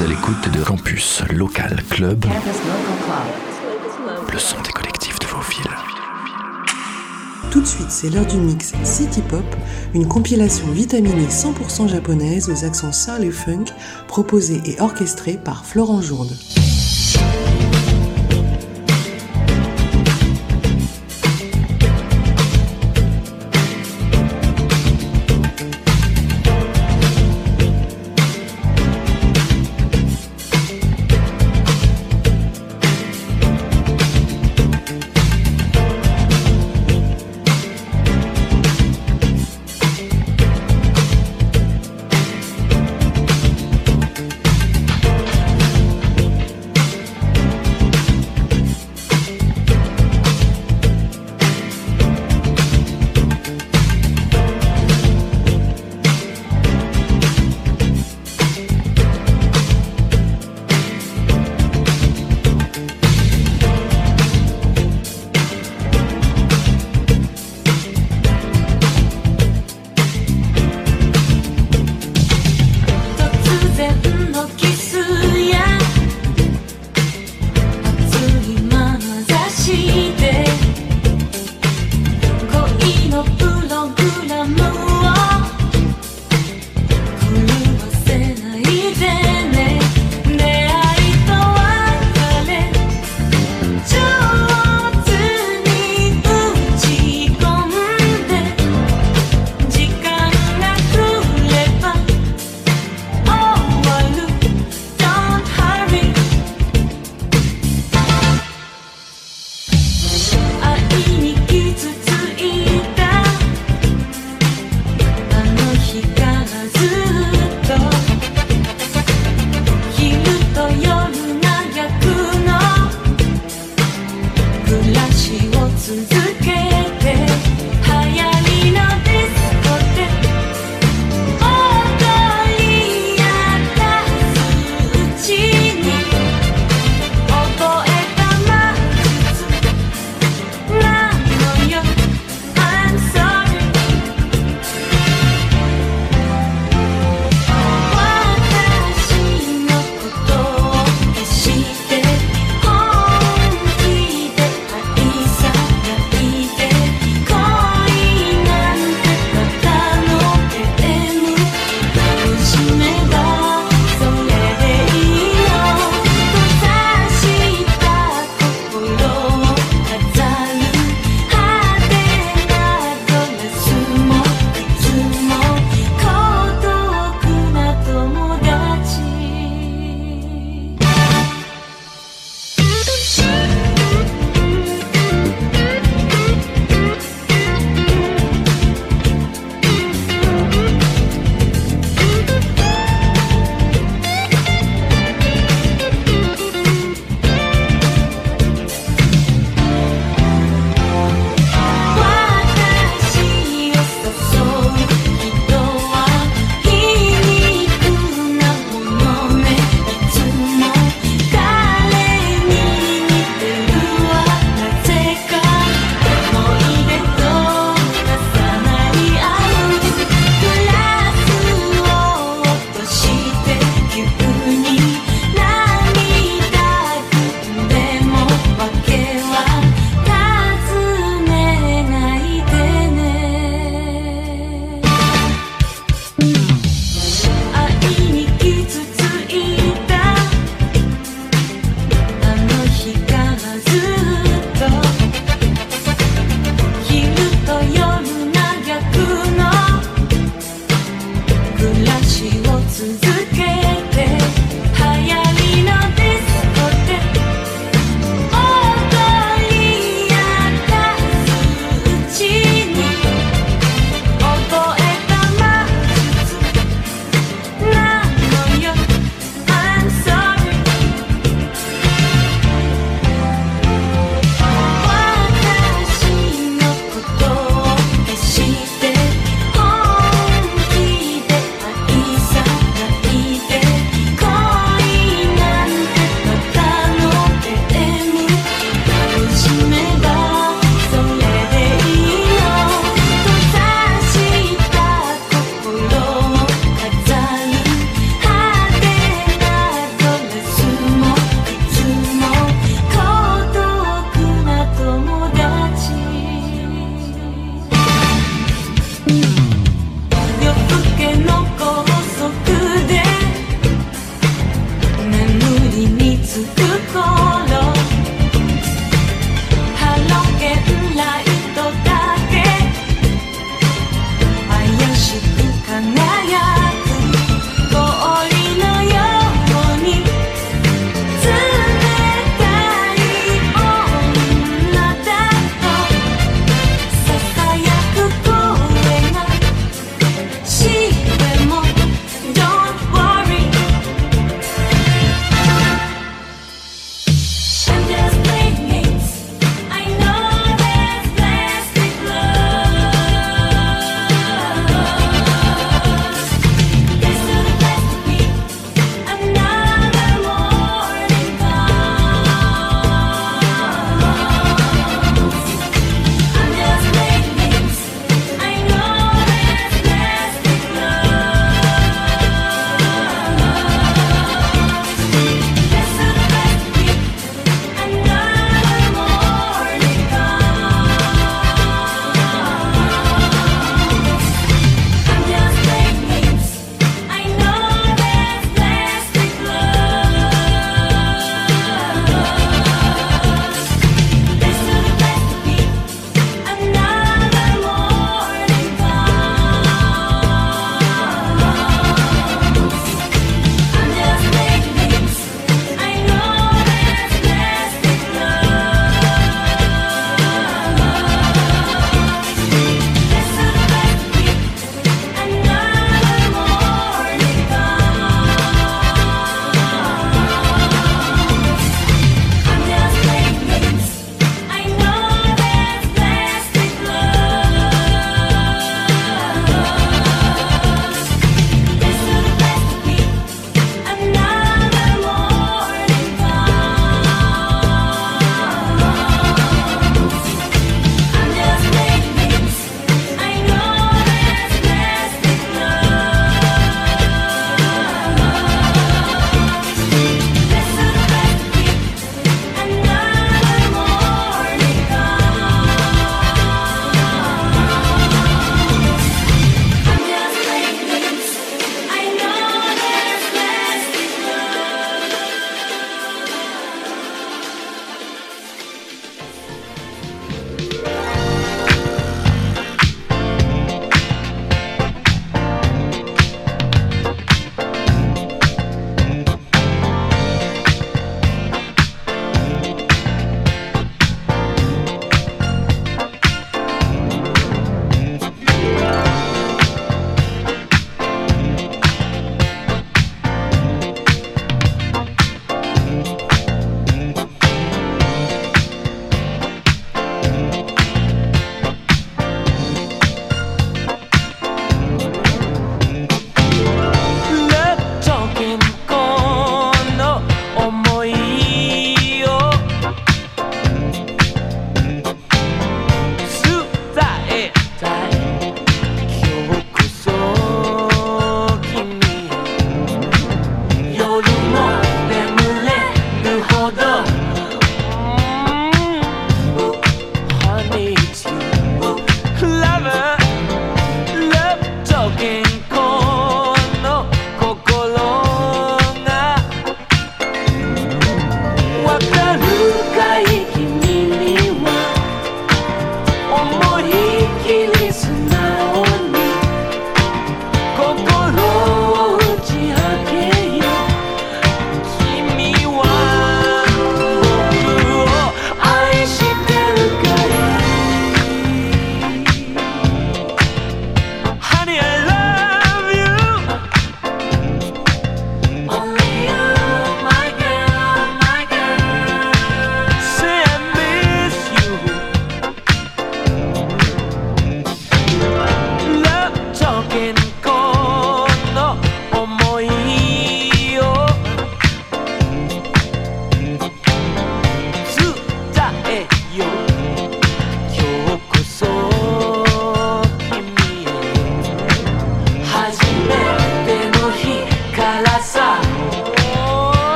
à l'écoute de Campus Local Club, le son des collectifs de vos villes. Tout de suite, c'est l'heure du mix City Pop, une compilation vitaminée 100% japonaise aux accents soul et funk, proposée et orchestrée par Florent Jourde.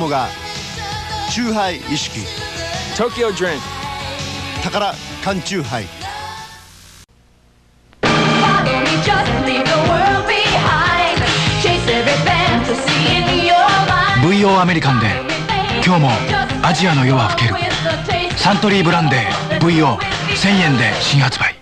もがチューハイ意識。Tokyo Drink 宝缶チューハイ。VO アメリカンで今日もアジアの夜は更ける。サントリーブランデー。VO1000 円で新発売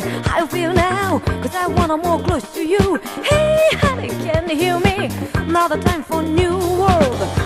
how I feel now Cause I wanna more close to you Hey honey, can you hear me? Now the time for new world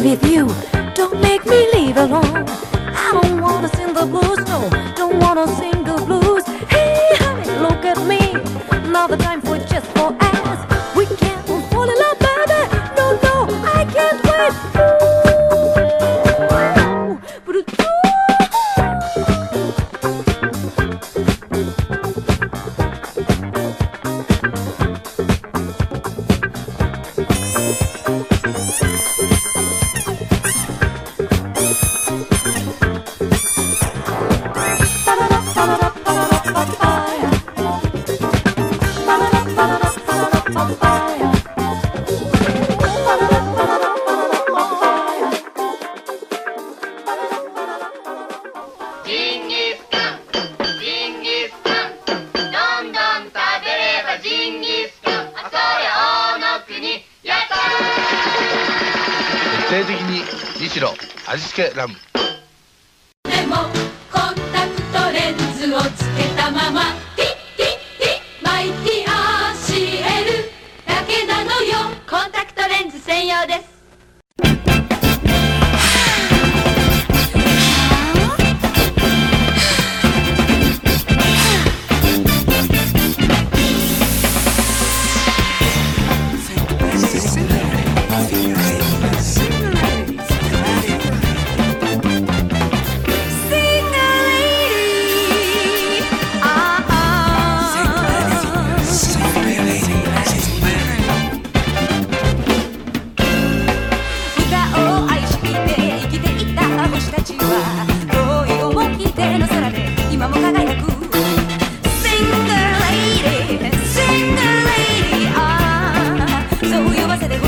mi. clase de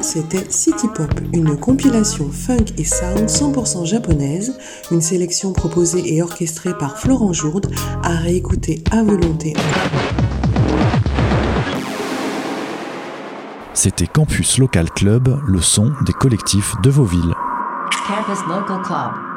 C'était City Pop, une compilation funk et sound 100% japonaise, une sélection proposée et orchestrée par Florent Jourde, à réécouter à volonté. C'était Campus Local Club, le son des collectifs de vos. Campus Local Club.